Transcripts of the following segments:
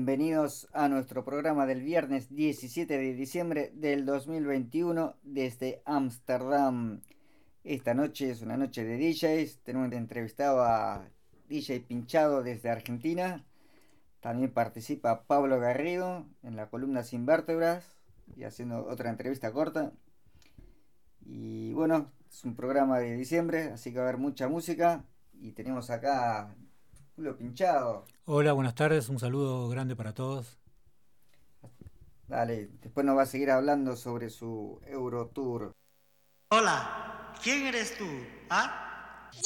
Bienvenidos a nuestro programa del viernes 17 de diciembre del 2021 desde Ámsterdam. Esta noche es una noche de DJs, tenemos entrevistado a DJ Pinchado desde Argentina. También participa Pablo Garrido en la columna Sin Vértebras y haciendo otra entrevista corta. Y bueno, es un programa de diciembre, así que va a haber mucha música. Y tenemos acá Julio Pinchado. Hola, buenas tardes, un saludo grande para todos. Dale, después nos va a seguir hablando sobre su Eurotour. Hola, ¿quién eres tú? ¿Ah? Yo,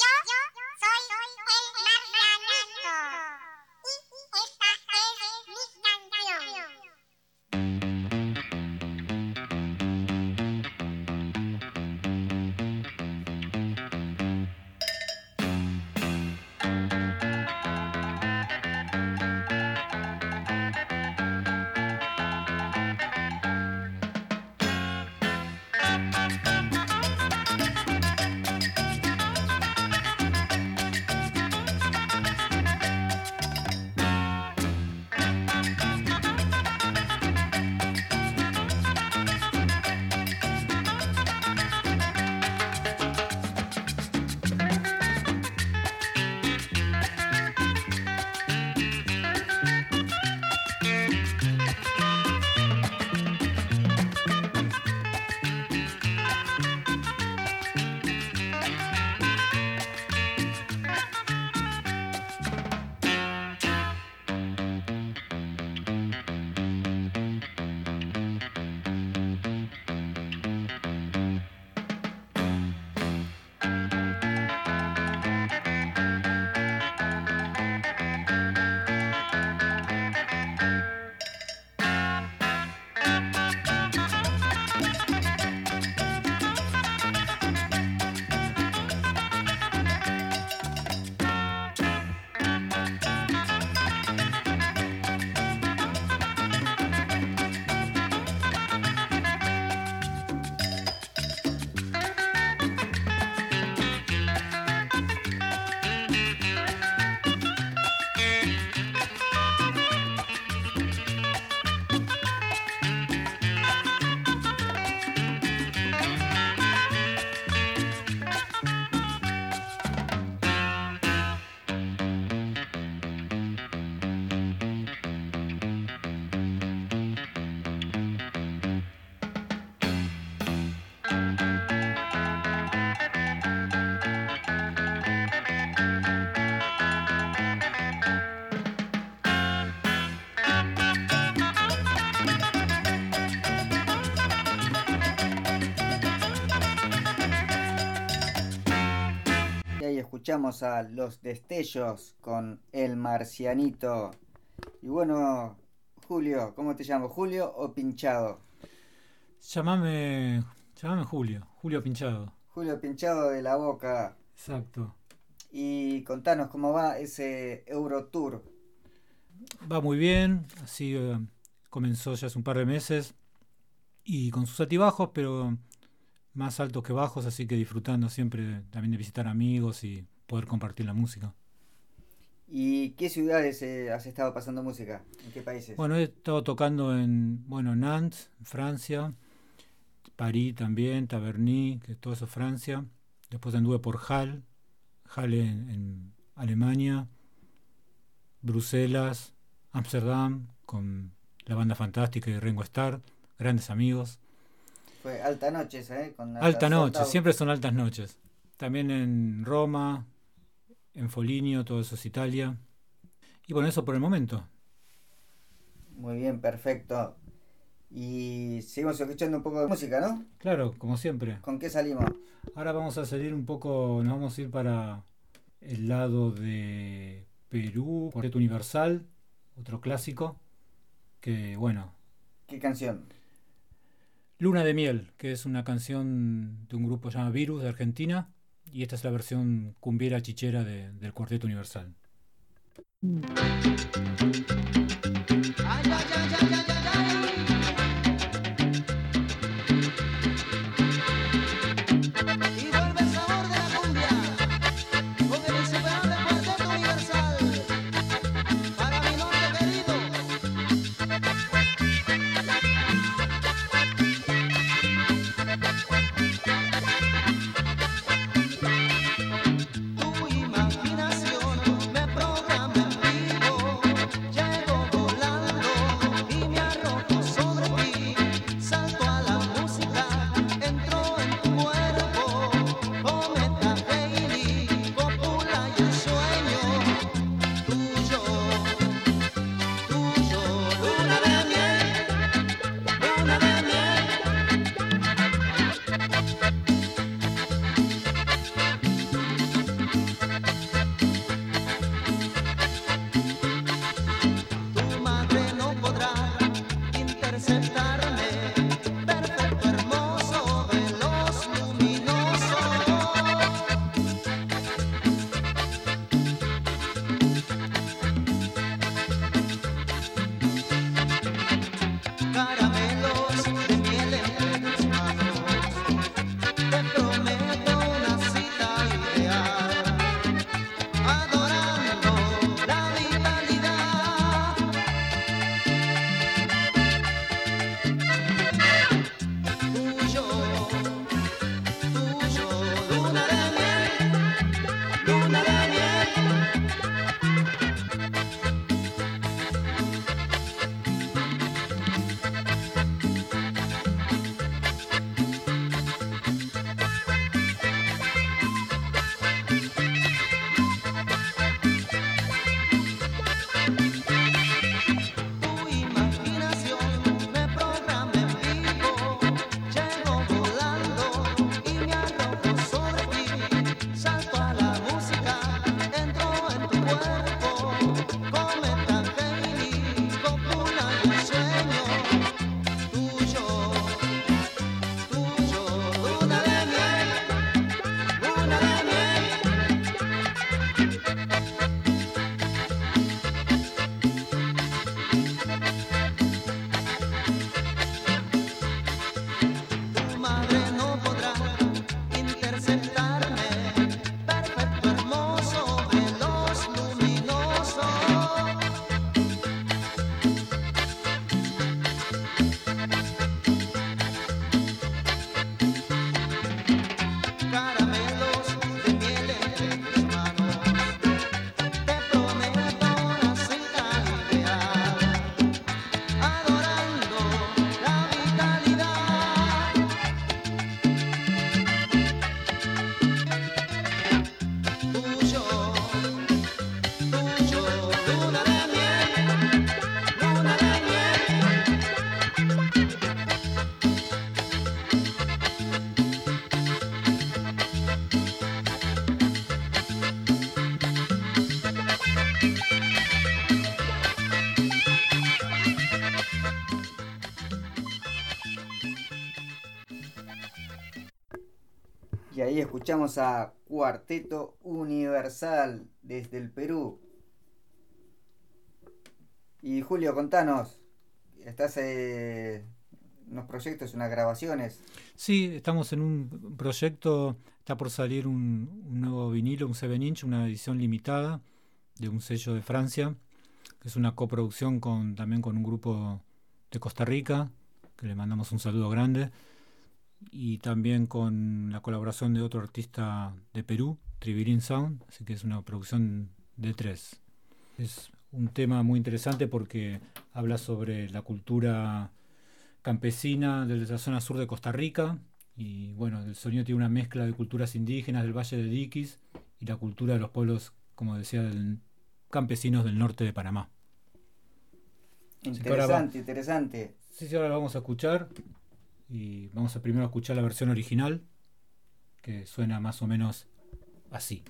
escuchamos a Los Destellos con El Marcianito. Y bueno, Julio, ¿cómo te llamo? ¿Julio o Pinchado? Llámame, llámame Julio, Julio Pinchado. Julio Pinchado de la Boca. Exacto. Y contanos cómo va ese Eurotour. Va muy bien, así eh, comenzó ya hace un par de meses y con sus altibajos, pero más altos que bajos, así que disfrutando siempre también de visitar amigos y poder compartir la música. ¿Y qué ciudades eh, has estado pasando música? ¿En qué países? Bueno, he estado tocando en bueno, Nantes, Francia, París también, Taverny, que todo eso es Francia. Después anduve por Halle, Halle en, Alemania, Bruselas, Ámsterdam, con la banda fantástica de Ringo Starr, grandes amigos. Fue alta noche, ¿eh? Con alta noche, siempre son altas noches. También en Roma, en Foligno, todo eso es Italia. Y bueno, eso por el momento. Muy bien, perfecto. Y seguimos escuchando un poco de música, ¿no? Claro, como siempre. ¿Con qué salimos? Ahora vamos a salir un poco, nos vamos a ir para el lado de Perú, Cuarteto Universal, otro clásico, que bueno, ¿Qué canción? Luna de Miel, que es una canción de un grupo llamado Virus de Argentina, y esta es la versión cumbiera chichera de- del Cuarteto Universal. Ay, escuchamos a Cuarteto Universal desde el Perú. Y Julio, contanos, estás eh, unos proyectos, unas grabaciones. Sí, estamos en un proyecto, está por salir un, nuevo vinilo, un 7 inch, una edición limitada de un sello de Francia, que es una coproducción con, también con un grupo de Costa Rica, que le mandamos un saludo grande, y también con la colaboración de otro artista de Perú, Tribirin Sound, así que es una producción de tres. Es un tema muy interesante porque habla sobre la cultura campesina de la zona sur de Costa Rica y bueno, el sonido tiene una mezcla de culturas indígenas del Valle de Diquis y la cultura de los pueblos, como decía, del- campesinos del norte de Panamá. va- Interesante, interesante. Sí, sí, ahora lo vamos a escuchar y vamos a primero escuchar la versión original que suena más o menos así.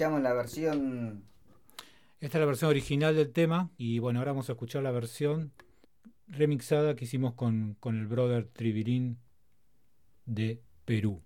Escuchamos la versión Esta es la versión original del tema y bueno, ahora vamos a escuchar la versión remixada que hicimos con, con el brother Trivirín de Perú.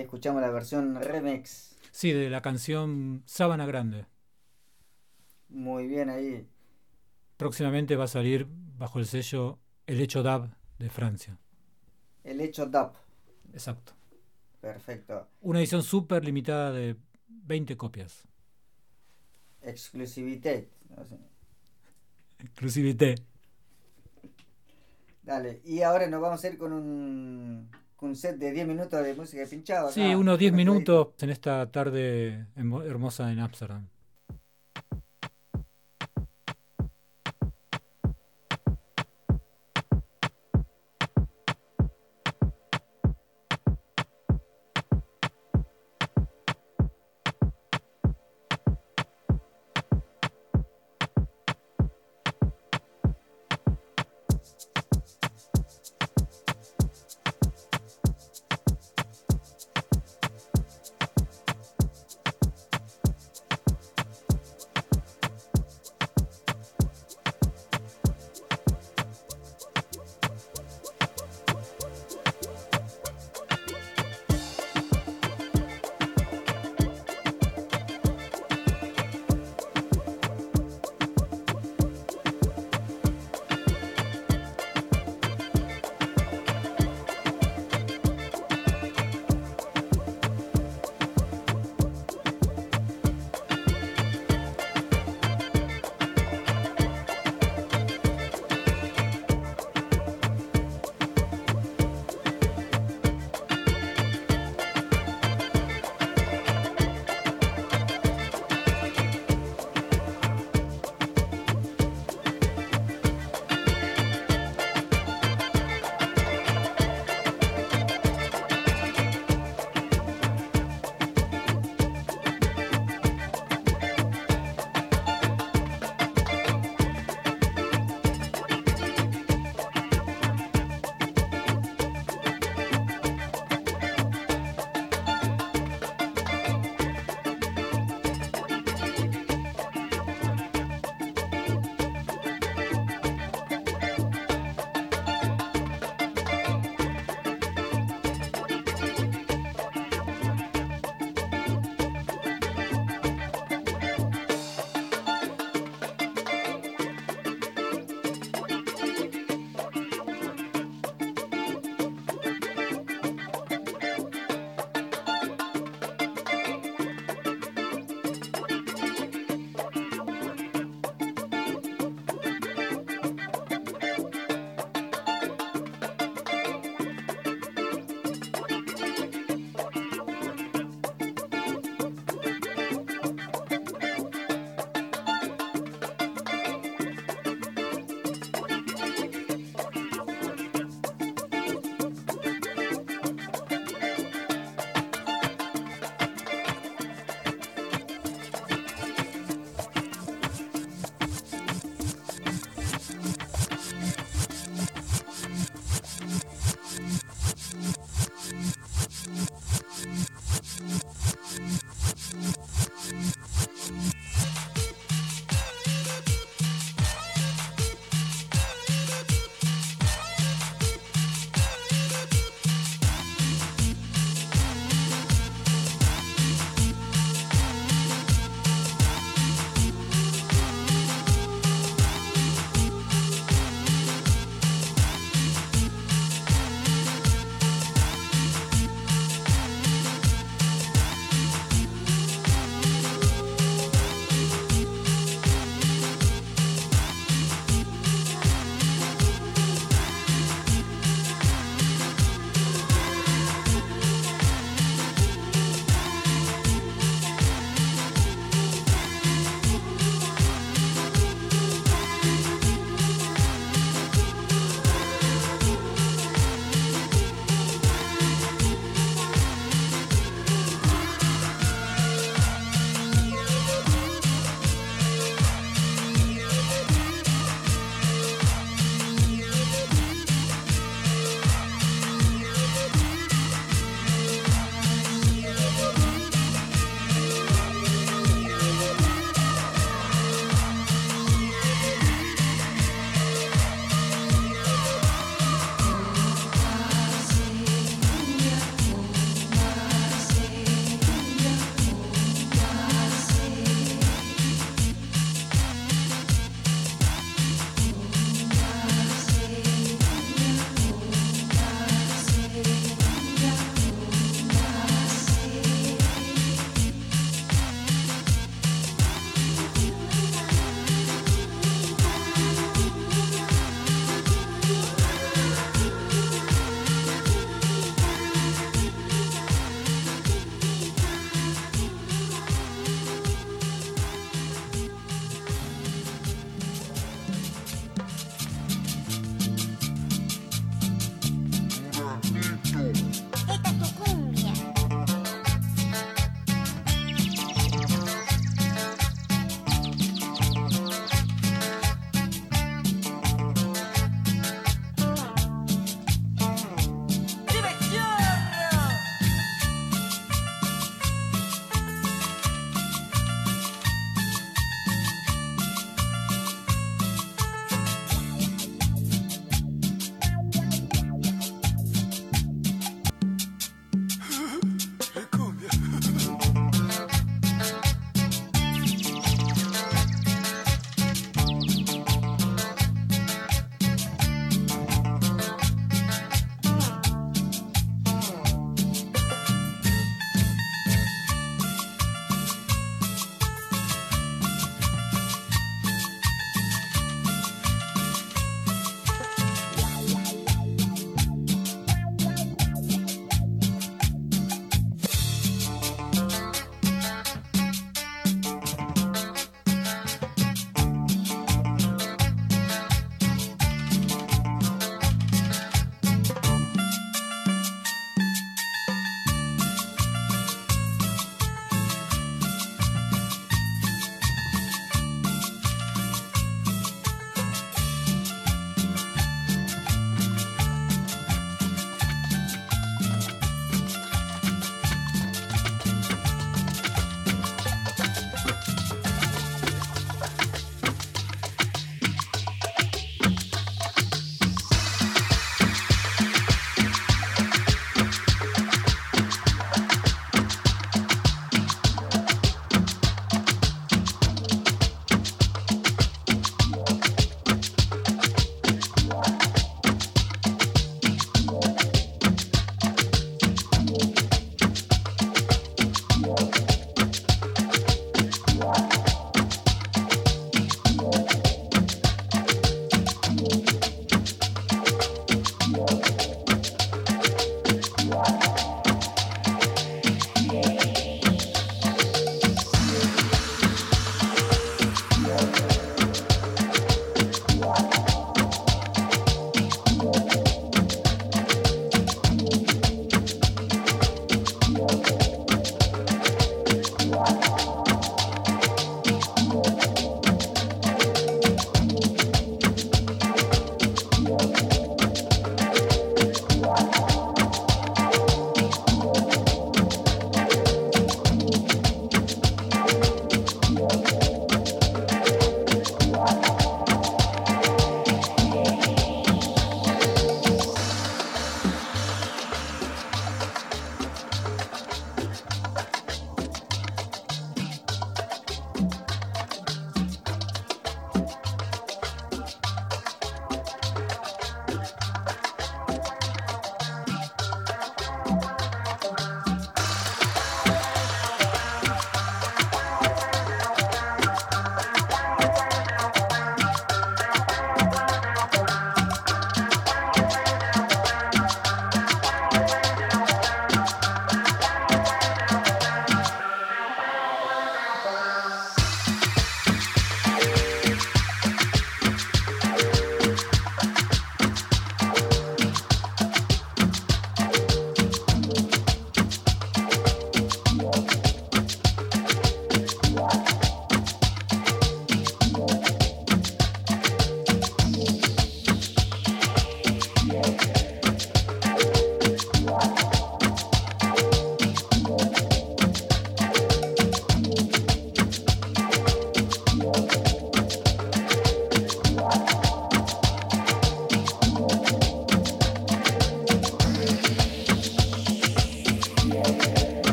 Escuchamos la versión remix. Sí, de la canción Sábana Grande. Muy bien ahí. Próximamente va a salir bajo el sello El Hecho Dab de Francia. El hecho DAP. Exacto. Perfecto. Una edición súper limitada de 20 copias. Exclusivité. Exclusivité. Dale. Y ahora nos vamos a ir con un, un set de 10 minutos de música pinchada. Sí, unos 10 minutos en esta tarde hermo- hermosa en Ámsterdam.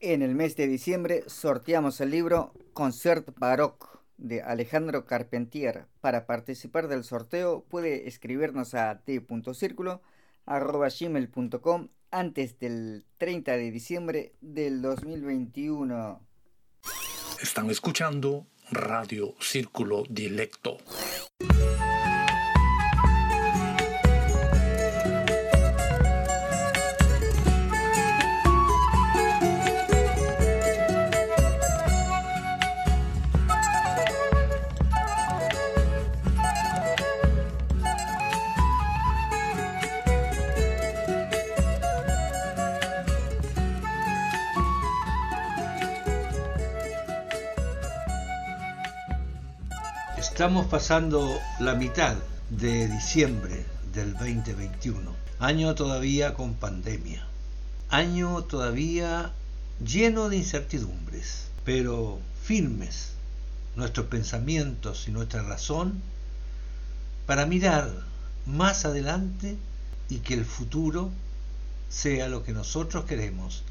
En el mes de diciembre sorteamos el libro Concert Baroque de Alejandro Carpentier. Para participar del sorteo puede escribirnos a t.circulo.gmail.com antes del 30 de diciembre del 2021. Están escuchando Radio Círculo Dilecto. Estamos pasando la mitad de diciembre del 2021, año todavía con pandemia, año todavía lleno de incertidumbres, pero firmes nuestros pensamientos y nuestra razón para mirar más adelante y que el futuro sea lo que nosotros queremos,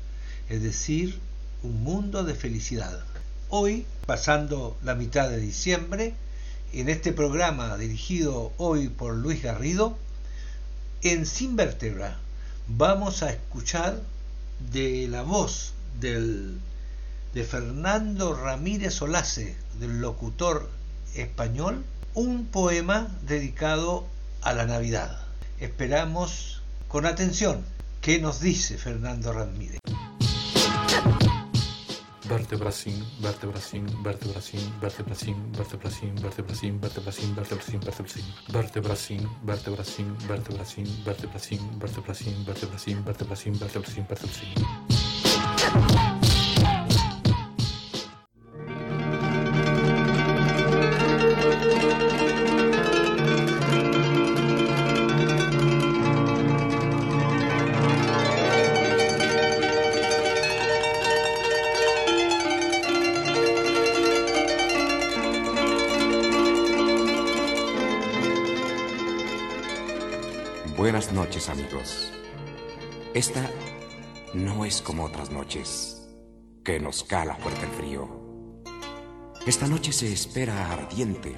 es decir, un mundo de felicidad. Hoy, pasando la mitad de diciembre, en este programa dirigido hoy por Luis Garrido, en Sin Vértebra vamos a escuchar de la voz del, de Fernando Ramírez Olace, del locutor español, un poema dedicado a la Navidad. Esperamos con atención qué nos dice Fernando Ramírez. Vertebracin, vertebracin, vertebracin, vertebracin, vertebracin, vertebracin, vertebracin, vertebracin, vertebracin, vertebracin, vertebracin, vertebracin, vertebracin, vertebracin, vertebracin, vertebracin, vertebracin, vertebracin. Como otras noches, que nos cala fuerte el frío. Esta noche se espera ardiente,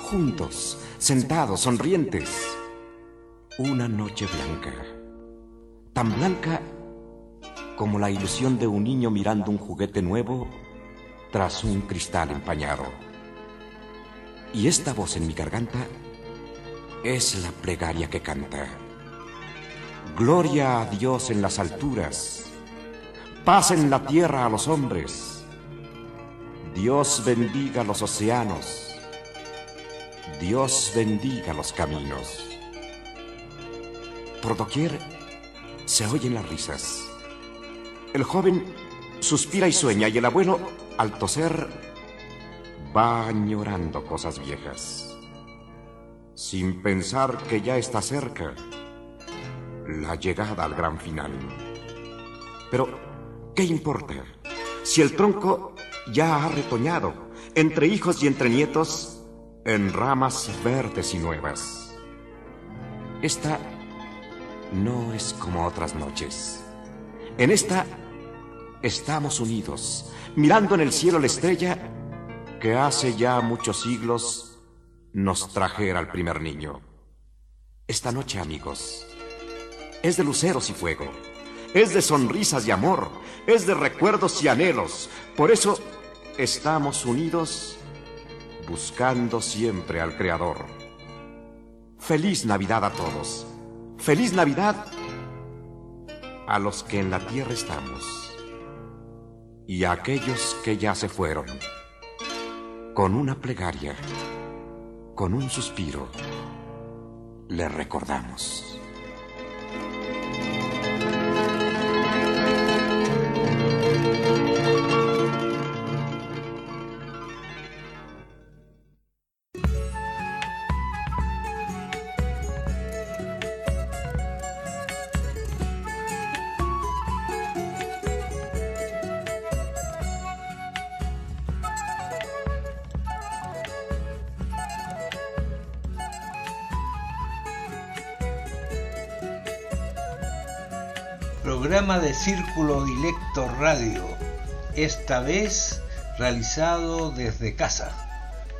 juntos, sentados, sonrientes. Una noche blanca, tan blanca como la ilusión de un niño mirando un juguete nuevo tras un cristal empañado. Y esta voz en mi garganta es la plegaria que canta. Gloria a Dios en las alturas, paz en la tierra a los hombres. Dios bendiga los océanos, Dios bendiga los caminos. Por doquier se oyen las risas. El joven suspira y sueña y el abuelo, al toser, va añorando cosas viejas sin pensar que ya está cerca la llegada al gran final. Pero, ¿qué importa? Si el tronco ya ha retoñado, entre hijos y entre nietos, en ramas verdes y nuevas. Esta no es como otras noches. En esta estamos unidos, mirando en el cielo la estrella que hace ya muchos siglos nos trajera al primer niño. Esta noche, amigos, es de luceros y fuego, es de sonrisas y amor, es de recuerdos y anhelos. Por eso estamos unidos buscando siempre al Creador. Feliz Navidad a todos. Feliz Navidad a los que en la tierra estamos y a aquellos que ya se fueron. Con una plegaria con un suspiro, le recordamos. Círculo Dilecto Radio, esta vez realizado desde casa,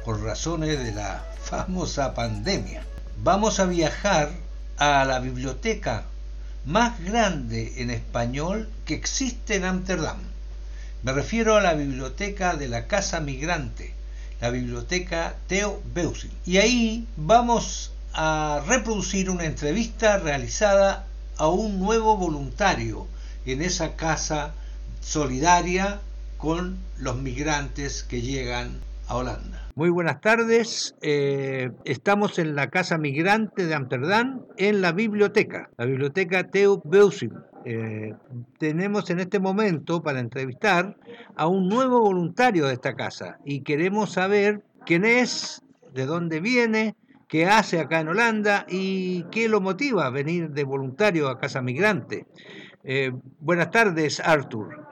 por razones de la famosa pandemia. Vamos a viajar a la biblioteca más grande en español que existe en Ámsterdam. Me refiero a la biblioteca de la Casa Migrante, la biblioteca Theo Beusing. Y ahí vamos a reproducir una entrevista realizada a un nuevo voluntario en esa casa solidaria con los migrantes que llegan a Holanda. Muy buenas tardes. Eh, estamos en la Casa Migrante de Amsterdam, en la biblioteca, la biblioteca Theo Beusing. Eh, tenemos en este momento para entrevistar a un nuevo voluntario de esta casa y queremos saber quién es, de dónde viene, qué hace acá en Holanda y qué lo motiva a venir de voluntario a Casa Migrante. Eh, buenas tardes, Arthur.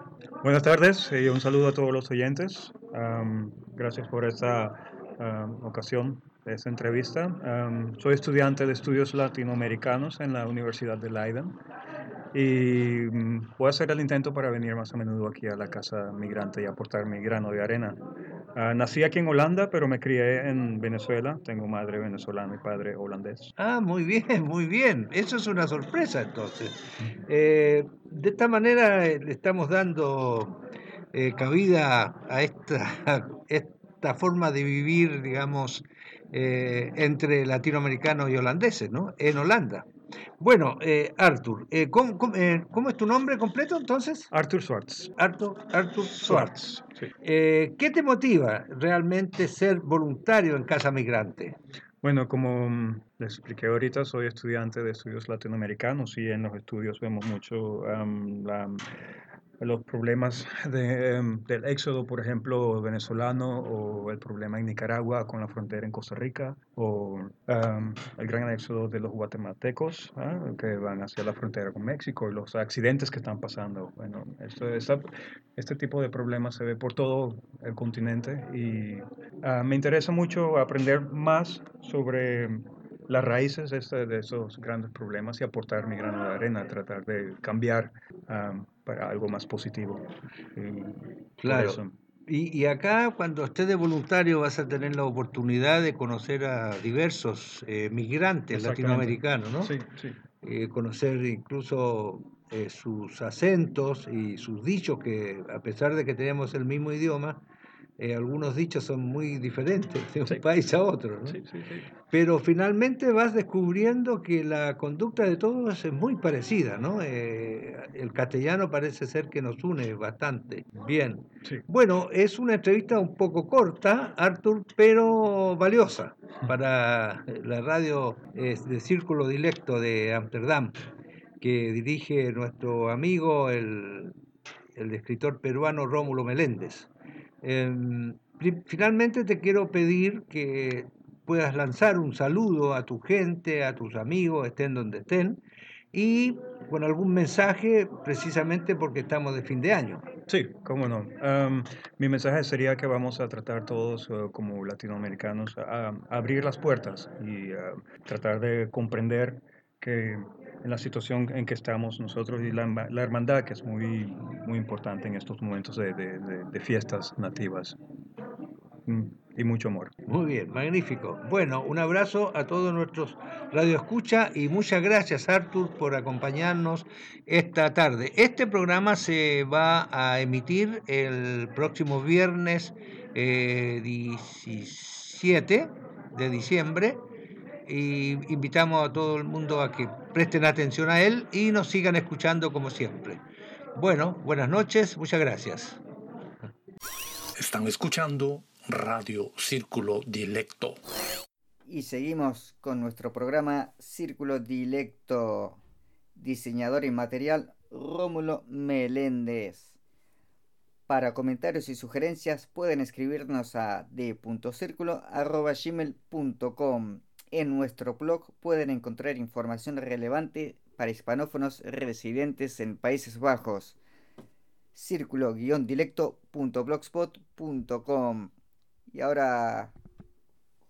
Buenas tardes y un saludo a todos los oyentes. Am, gracias por esta am, ocasión esta entrevista. Am, soy estudiante de estudios latinoamericanos en la Universidad de Leiden y mm, voy a hacer el intento para venir más a menudo aquí a la casa migrante y aportar mi grano de arena. Ah, nací aquí en Holanda, pero me crié en Venezuela. Tengo madre venezolana y padre holandés. Ah, muy bien, muy bien. Eso es una sorpresa entonces. Eh, de esta manera eh, le estamos dando eh, cabida a esta, esta forma de vivir, digamos, eh, entre latinoamericanos y holandeses, ¿no? En Holanda. Bueno, eh, Arthur, eh, ¿cómo, cómo, eh, cómo es tu nombre completo entonces? Arthur Schwartz. Arthur, Arthur Schwartz. Sí. ¿Qué te motiva realmente ser voluntario en Casa Migrante? Bueno, como mm, les expliqué ahorita, soy estudiante de estudios latinoamericanos y en los estudios vemos mucho la- los problemas de, em, del éxodo, por ejemplo, venezolano o el problema en Nicaragua con la frontera en Costa Rica o am, el gran éxodo de los guatemaltecos ¿ah? que van hacia la frontera con México y los accidentes que están pasando. Bueno, este tipo de problemas se ve por todo el continente y ah, me interesa mucho aprender más sobre las raíces de, de esos grandes problemas y aportar mi grano de arena, tratar de cambiar am, para algo más positivo. Y por Claro. Y, y acá, cuando estés de voluntario, vas a tener la oportunidad de conocer a diversos eh, migrantes latinoamericanos, ¿no? Sí, sí. Eh, conocer incluso eh, sus acentos y sus dichos, que a pesar de que tenemos el mismo idioma, eh, algunos dichos son muy diferentes de un Sí. país a otro, ¿no? Sí, sí, sí. Pero finalmente vas descubriendo que la conducta de todos es muy parecida, ¿no? Eh, el castellano parece ser que nos une bastante. Bien. Bueno, es una entrevista un poco corta, Arthur, pero valiosa para la radio eh, de Círculo Dilecto de Ámsterdam, que dirige nuestro amigo, el, el escritor peruano Rómulo Meléndez. Em, finalmente te quiero pedir que puedas lanzar un saludo a tu gente, a tus amigos, estén donde estén, y con algún mensaje precisamente porque estamos de fin de año. Sí, cómo no. Mi mensaje sería que vamos a tratar todos eh, como latinoamericanos a, abrir las puertas y tratar de comprender que en la situación en que estamos nosotros y la, la hermandad que es muy, muy importante en estos momentos de, de- de- de fiestas nativas. Mm, Y mucho amor. Muy bien, magnífico. Bueno, un abrazo a todos nuestros radioescucha y muchas gracias Artur por acompañarnos esta tarde. Este programa se va a emitir el próximo viernes eh, 17 de diciembre y invitamos a todo el mundo a que presten atención a él y nos sigan escuchando como siempre. Bueno, buenas noches, muchas gracias. Están escuchando Radio Círculo Dilecto. Y seguimos con nuestro programa Círculo Dilecto. Diseñador y material Rómulo Meléndez. Para comentarios y sugerencias pueden escribirnos a d.circulo.gmail.com. En nuestro blog pueden encontrar información relevante para hispanófonos residentes en Países Bajos. Círculo-dilecto.blogspot.com. Y ahora,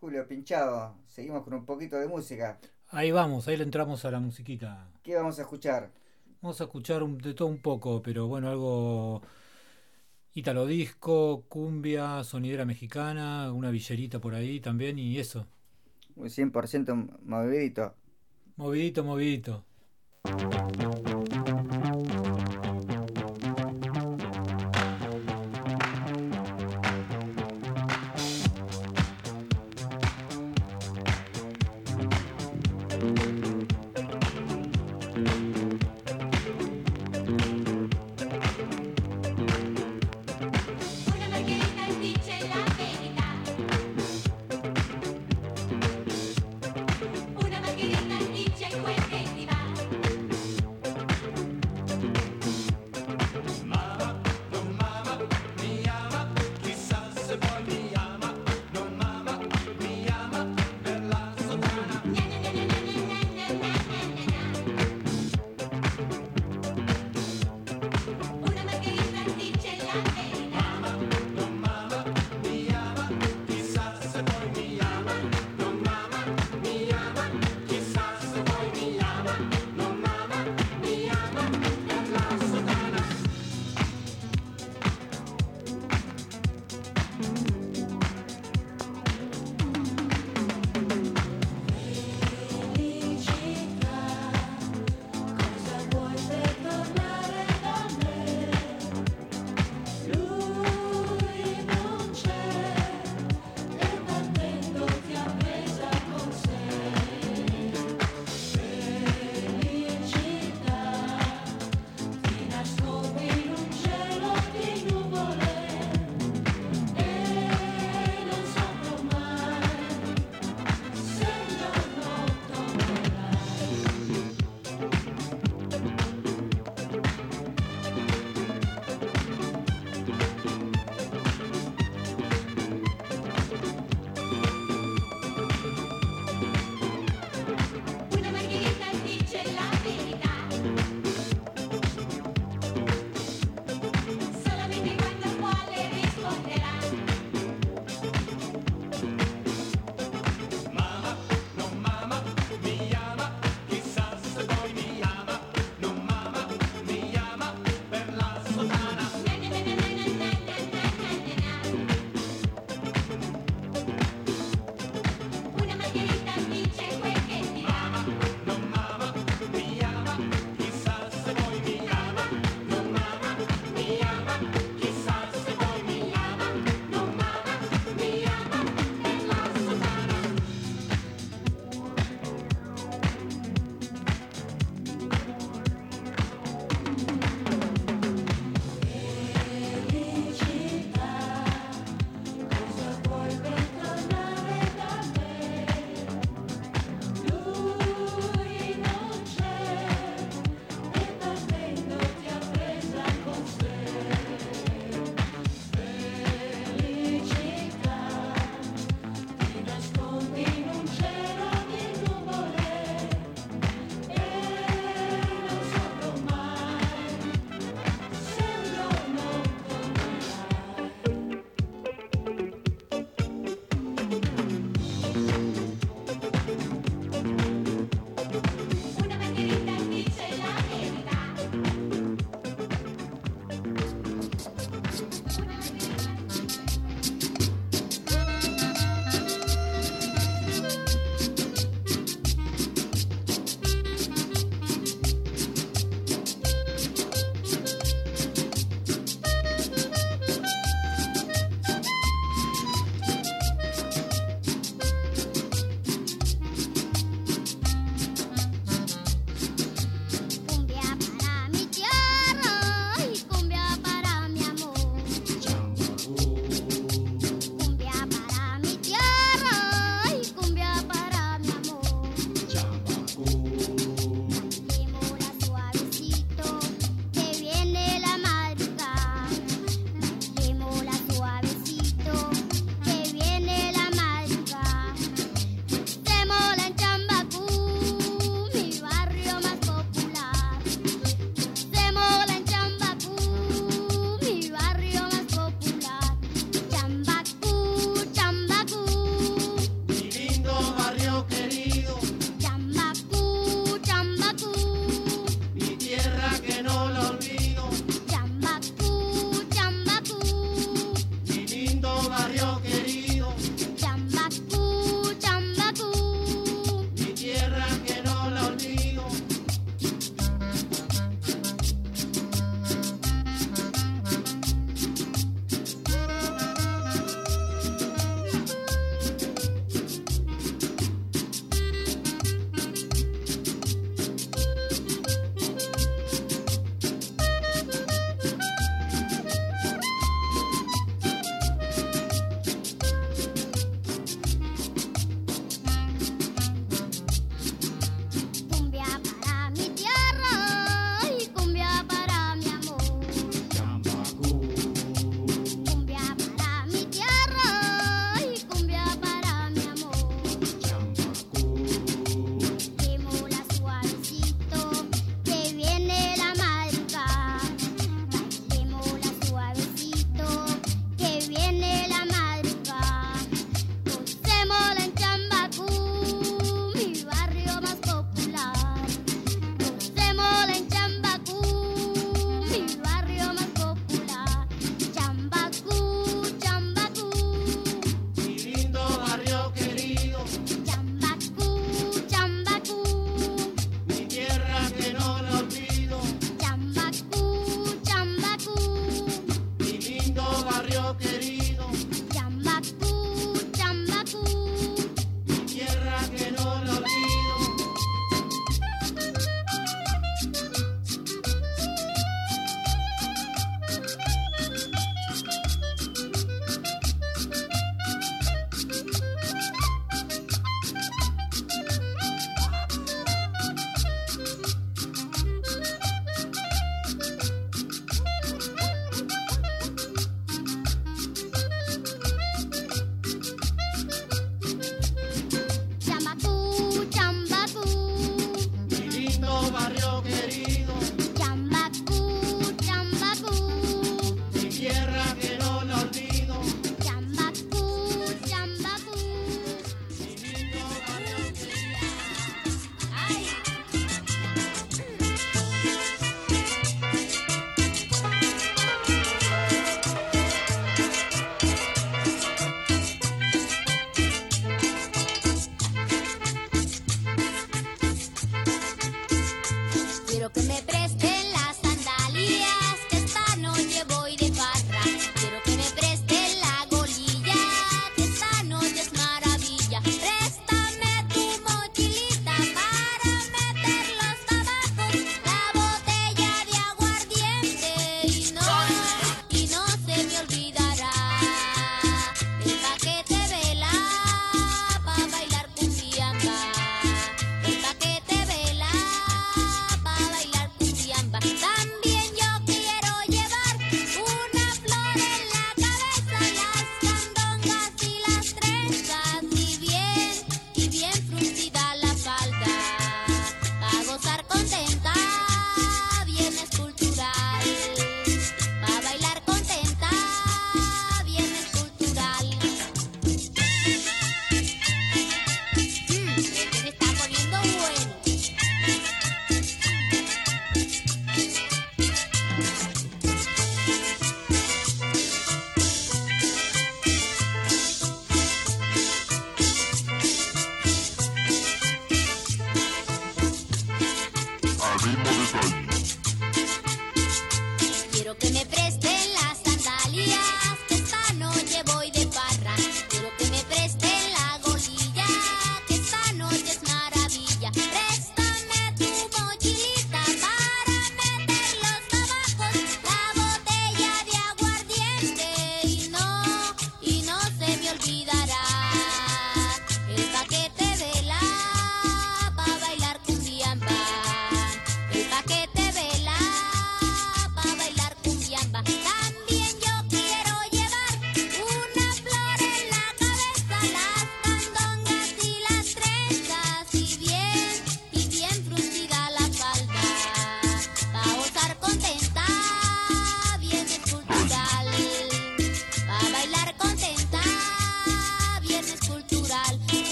Julio Pinchado, seguimos con un poquito de música. Ahí vamos, ahí le entramos a la musiquita. ¿Qué vamos a escuchar? Vamos a escuchar un- de todo un poco, pero bueno, algo italo disco, cumbia, sonidera mexicana, una villerita por ahí también y eso. Un 100% movidito. Movidito, movidito.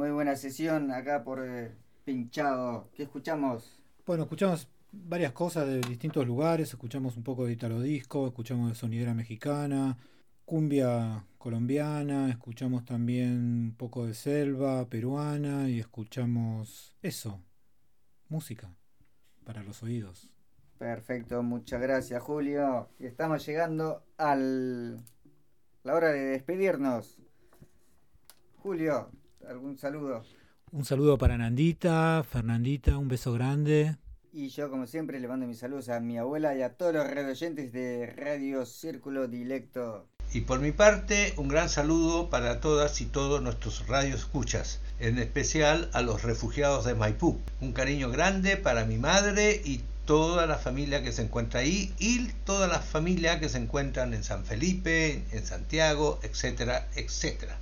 Muy buena sesión acá por eh, Pinchado. ¿Qué escuchamos? Bueno, escuchamos varias cosas de distintos lugares, escuchamos un poco de Italo Disco, escuchamos de sonidera mexicana, cumbia colombiana, escuchamos también un poco de selva peruana y escuchamos eso, música para los oídos. Perfecto, muchas gracias Julio. Y estamos llegando al la hora de despedirnos. Julio, algún saludo. Un saludo para Nandita, Fernandita, un beso grande. Y yo, como siempre, le mando mis saludos a mi abuela y a todos los radioyentes de Radio Círculo Dilecto. Y por mi parte, un gran saludo para todas y todos nuestros radioescuchas, en especial a los refugiados de Maipú. Un cariño grande para mi madre y toda la familia que se encuentra ahí y toda la familia que se encuentran en San Felipe, en Santiago, etcétera, etcétera.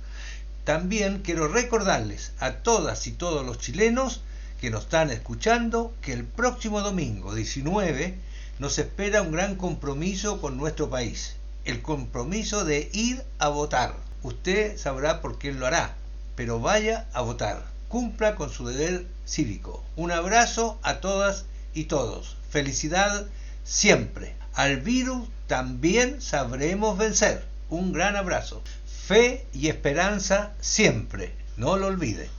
También quiero recordarles a todas y todos los chilenos que nos están escuchando que el próximo domingo 19 nos espera un gran compromiso con nuestro país, el compromiso de ir a votar. Usted sabrá por quién lo hará, pero vaya a votar, cumpla con su deber cívico. Un abrazo a todas y todos. Felicidad siempre. Al virus también sabremos vencer. Un gran abrazo. Fe y esperanza siempre. No lo olvide.